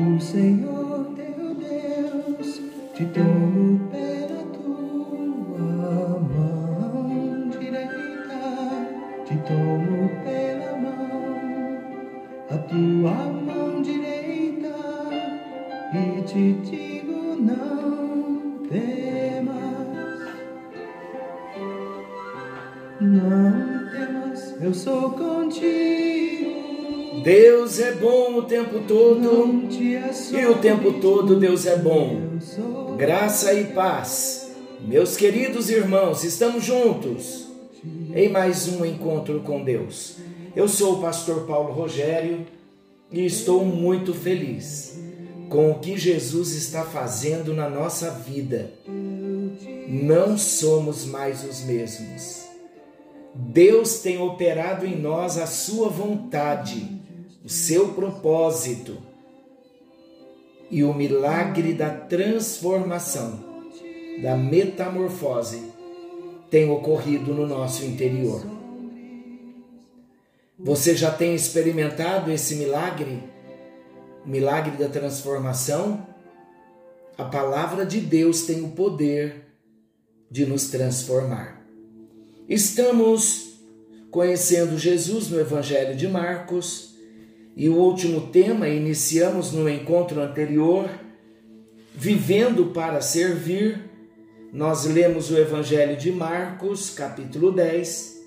O Senhor teu Deus te tomo pela tua mão direita, te tomo pela mão, a tua mão direita, e te digo não temas, não temas, eu sou contigo. Deus é bom o tempo todo e o tempo todo Deus é bom. Graça e paz. Meus queridos irmãos, estamos juntos em mais um encontro com Deus. Eu sou o pastor Paulo Rogério e estou muito feliz com o que Jesus está fazendo na nossa vida. Não somos mais os mesmos. Deus tem operado em nós a sua vontade o seu propósito e o milagre da transformação, da metamorfose, tem ocorrido no nosso interior. Você já tem experimentado esse milagre? O milagre da transformação? A palavra de Deus tem o poder de nos transformar. Estamos conhecendo Jesus no Evangelho de Marcos e o último tema, iniciamos no encontro anterior, vivendo para servir. Nós lemos o Evangelho de Marcos, capítulo 10,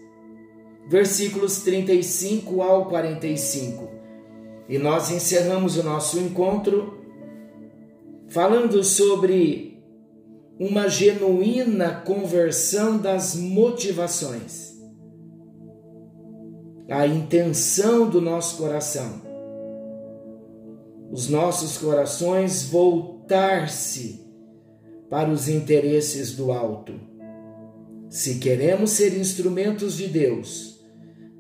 versículos 35 ao 45. E nós encerramos o nosso encontro falando sobre uma genuína conversão das motivações a intenção do nosso coração. Os nossos corações voltar-se para os interesses do alto. Se queremos ser instrumentos de Deus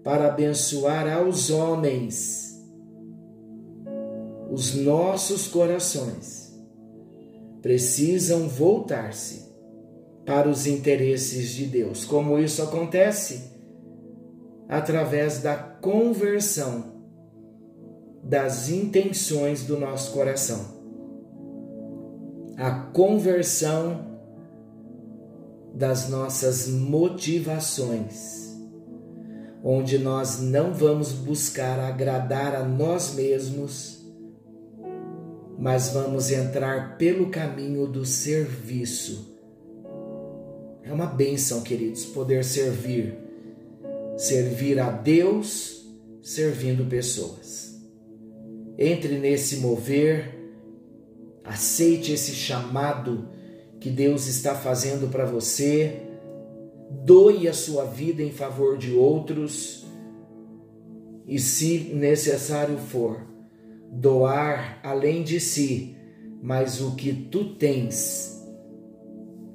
para abençoar aos homens, os nossos corações precisam voltar-se para os interesses de Deus. Como isso acontece? Através da conversão das intenções do nosso coração. A conversão das nossas motivações, onde nós não vamos buscar agradar a nós mesmos, mas vamos entrar pelo caminho do serviço. É uma bênção, queridos, poder servir servir a Deus servindo pessoas. Entre nesse mover, aceite esse chamado que Deus está fazendo para você, doe a sua vida em favor de outros. E, se necessário for, doar além de si, mas o que tu tens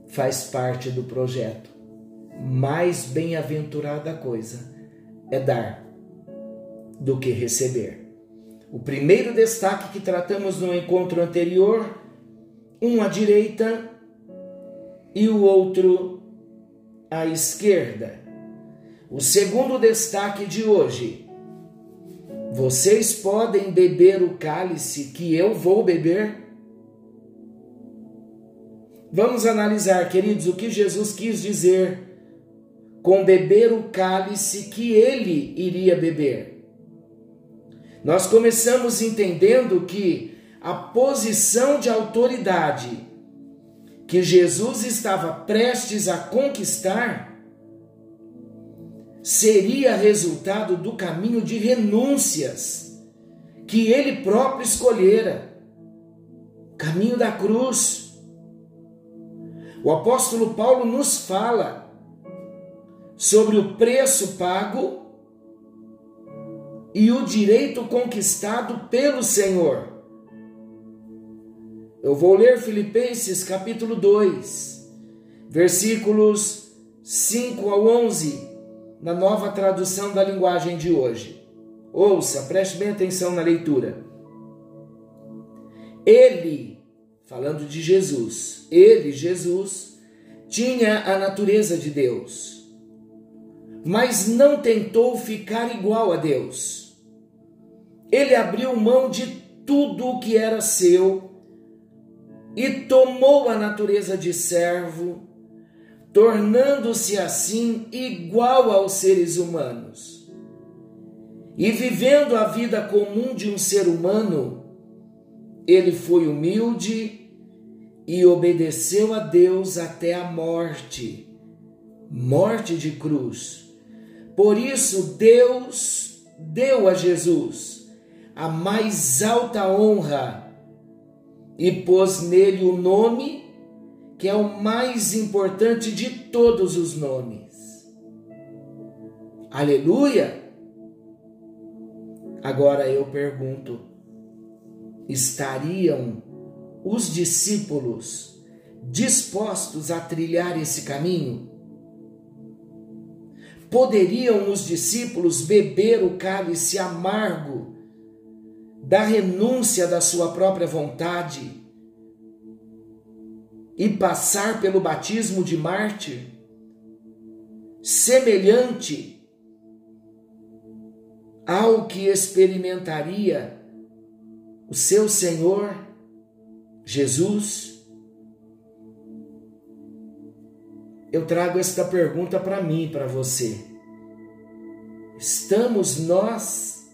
faz parte do projeto mais bem-aventurada coisa é dar do que receber. O primeiro destaque que tratamos no encontro anterior, um à direita e o outro à esquerda. O segundo destaque de hoje, vocês podem beber o cálice que eu vou beber? Vamos analisar, queridos, o que Jesus quis dizer com beber o cálice que ele iria beber. Nós começamos entendendo que a posição de autoridade que Jesus estava prestes a conquistar seria resultado do caminho de renúncias que ele próprio escolhera caminho da cruz. O apóstolo Paulo nos fala sobre o preço pago e o direito conquistado pelo Senhor. Eu vou ler Filipenses capítulo 2, versículos 5 ao 11, na nova tradução da linguagem de hoje. Ouça, preste bem atenção na leitura. Ele, falando de Jesus, ele, Jesus, tinha a natureza de Deus mas não tentou ficar igual a Deus. Ele abriu mão de tudo o que era seu e tomou a natureza de servo, tornando-se assim igual aos seres humanos. E vivendo a vida comum de um ser humano, ele foi humilde e obedeceu a Deus até a morte morte de cruz. Por isso, Deus deu a Jesus a mais alta honra e pôs nele o nome que é o mais importante de todos os nomes. Aleluia! Agora eu pergunto: estariam os discípulos dispostos a trilhar esse caminho? Poderiam os discípulos beber o cálice amargo da renúncia da sua própria vontade e passar pelo batismo de mártir, semelhante ao que experimentaria o seu Senhor Jesus? Eu trago esta pergunta para mim, para você. Estamos nós,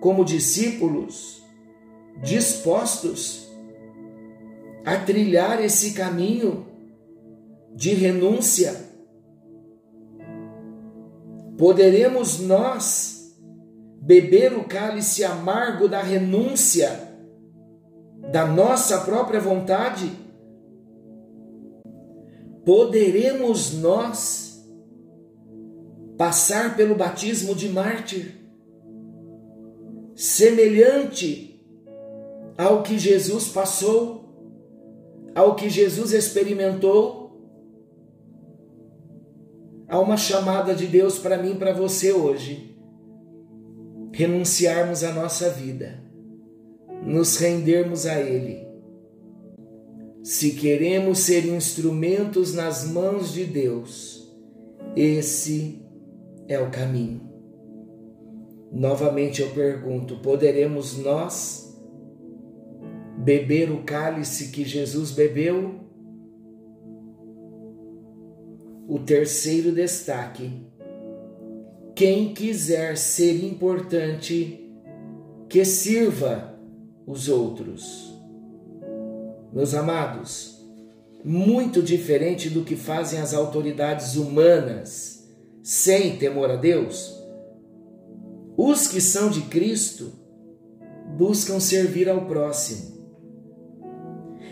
como discípulos, dispostos a trilhar esse caminho de renúncia? Poderemos nós beber o cálice amargo da renúncia, da nossa própria vontade, poderemos nós passar pelo batismo de mártir, semelhante ao que Jesus passou, ao que Jesus experimentou. Há uma chamada de Deus para mim e para você hoje renunciarmos à nossa vida, nos rendermos a Ele. Se queremos ser instrumentos nas mãos de Deus, esse é o caminho. Novamente eu pergunto: poderemos nós beber o cálice que Jesus bebeu? O terceiro destaque quem quiser ser importante, que sirva os outros. Meus amados, muito diferente do que fazem as autoridades humanas, sem temor a Deus, os que são de Cristo buscam servir ao próximo.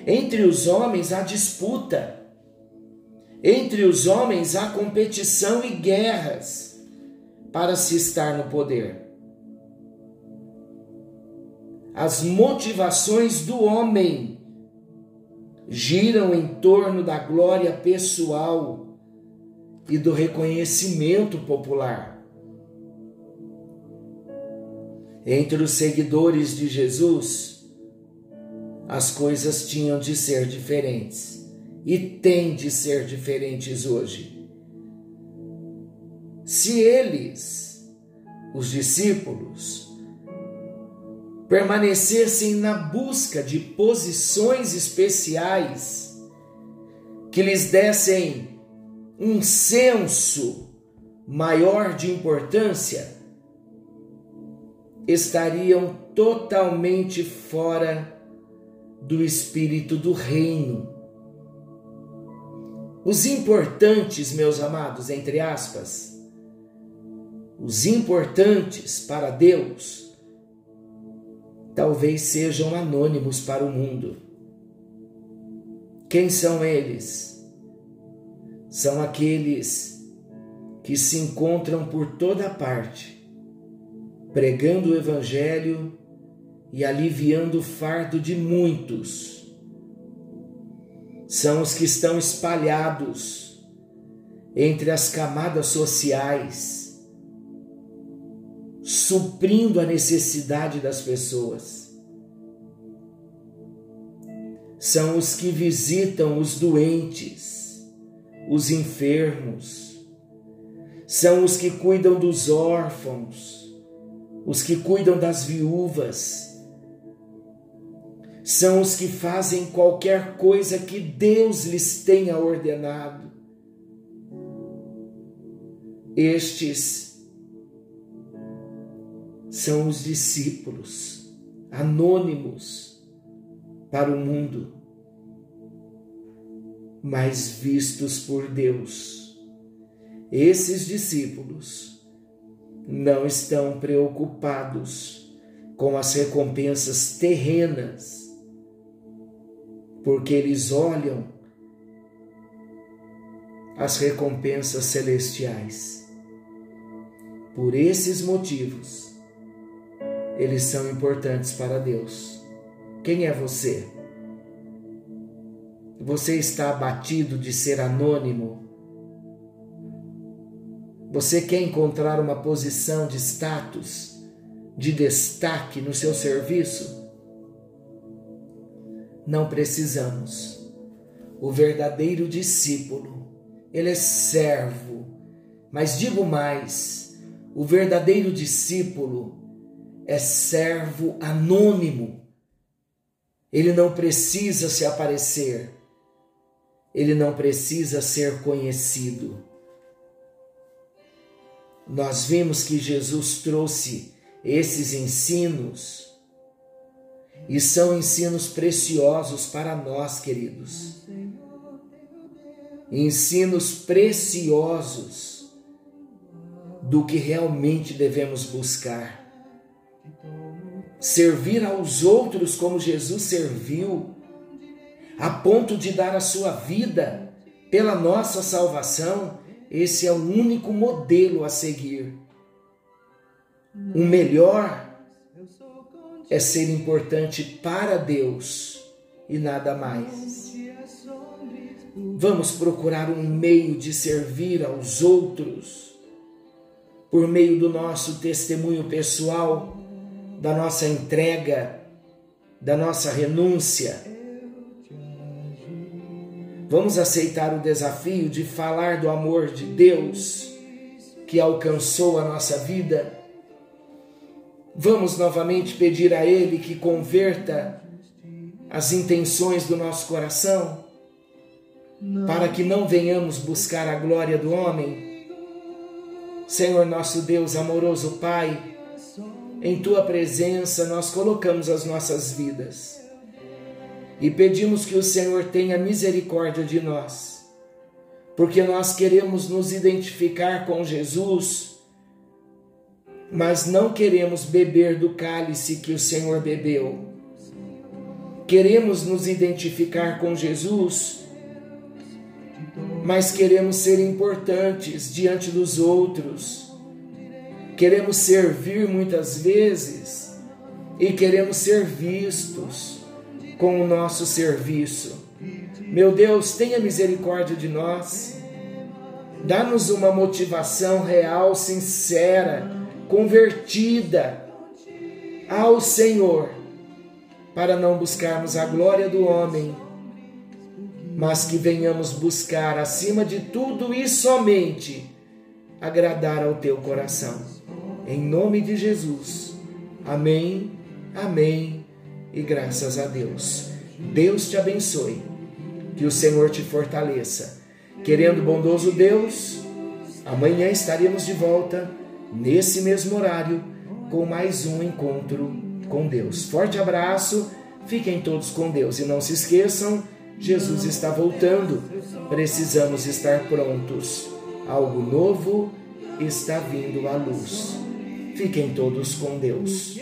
Entre os homens há disputa, entre os homens há competição e guerras para se estar no poder. As motivações do homem giram em torno da glória pessoal e do reconhecimento popular. Entre os seguidores de Jesus, as coisas tinham de ser diferentes e têm de ser diferentes hoje. Se eles, os discípulos, permanecessem na busca de posições especiais que lhes dessem um senso maior de importância, estariam totalmente fora do espírito do reino. Os importantes, meus amados, entre aspas, os importantes para Deus, talvez sejam anônimos para o mundo. Quem são eles? São aqueles que se encontram por toda parte, pregando o Evangelho e aliviando o fardo de muitos. São os que estão espalhados entre as camadas sociais, suprindo a necessidade das pessoas. São os que visitam os doentes, os enfermos, são os que cuidam dos órfãos, os que cuidam das viúvas, são os que fazem qualquer coisa que Deus lhes tenha ordenado. Estes são os discípulos anônimos para o mundo, mas vistos por Deus. Esses discípulos não estão preocupados com as recompensas terrenas porque eles olham as recompensas celestiais. Por esses motivos, eles são importantes para Deus. Quem é você? Você está abatido de ser anônimo? Você quer encontrar uma posição de status, de destaque no seu serviço? não precisamos. O verdadeiro discípulo, ele é servo, mas digo mais: o verdadeiro discípulo é servo anônimo. Ele não precisa se aparecer, ele não precisa ser conhecido. Nós vimos que Jesus trouxe esses ensinos e são ensinos preciosos para nós, queridos. Ensinos preciosos do que realmente devemos buscar. Servir aos outros como Jesus serviu, a ponto de dar a sua vida pela nossa salvação, esse é o único modelo a seguir. O melhor é ser importante para Deus e nada mais. Vamos procurar um meio de servir aos outros por meio do nosso testemunho pessoal, da nossa entrega, da nossa renúncia. Vamos aceitar o desafio de falar do amor de Deus que alcançou a nossa vida Vamos novamente pedir a Ele que converta as intenções do nosso coração, para que não venhamos buscar a glória do homem. Senhor nosso Deus, amoroso Pai, em Tua presença nós colocamos as nossas vidas e pedimos que o Senhor tenha misericórdia de nós, porque nós queremos nos identificar com Jesus mas não queremos beber do cálice que o Senhor bebeu. Queremos nos identificar com Jesus, mas queremos ser importantes diante dos outros. Queremos servir muitas vezes e queremos ser vistos com o nosso serviço. Meu Deus, tenha misericórdia de nós. Dá-nos uma motivação real, sincera convertida ao Senhor, para não buscarmos a glória do homem, mas que venhamos buscar acima de tudo e somente agradar ao teu coração. Em nome de Jesus. Amém, amém e graças a Deus. Deus te abençoe, que o Senhor te fortaleça. Querendo bondoso Deus, amanhã estaremos de volta nesse mesmo horário, com mais um encontro com Deus. Forte abraço, fiquem todos com Deus e não se esqueçam, Jesus está voltando, precisamos estar prontos. Algo novo está vindo à luz. Fiquem todos com Deus.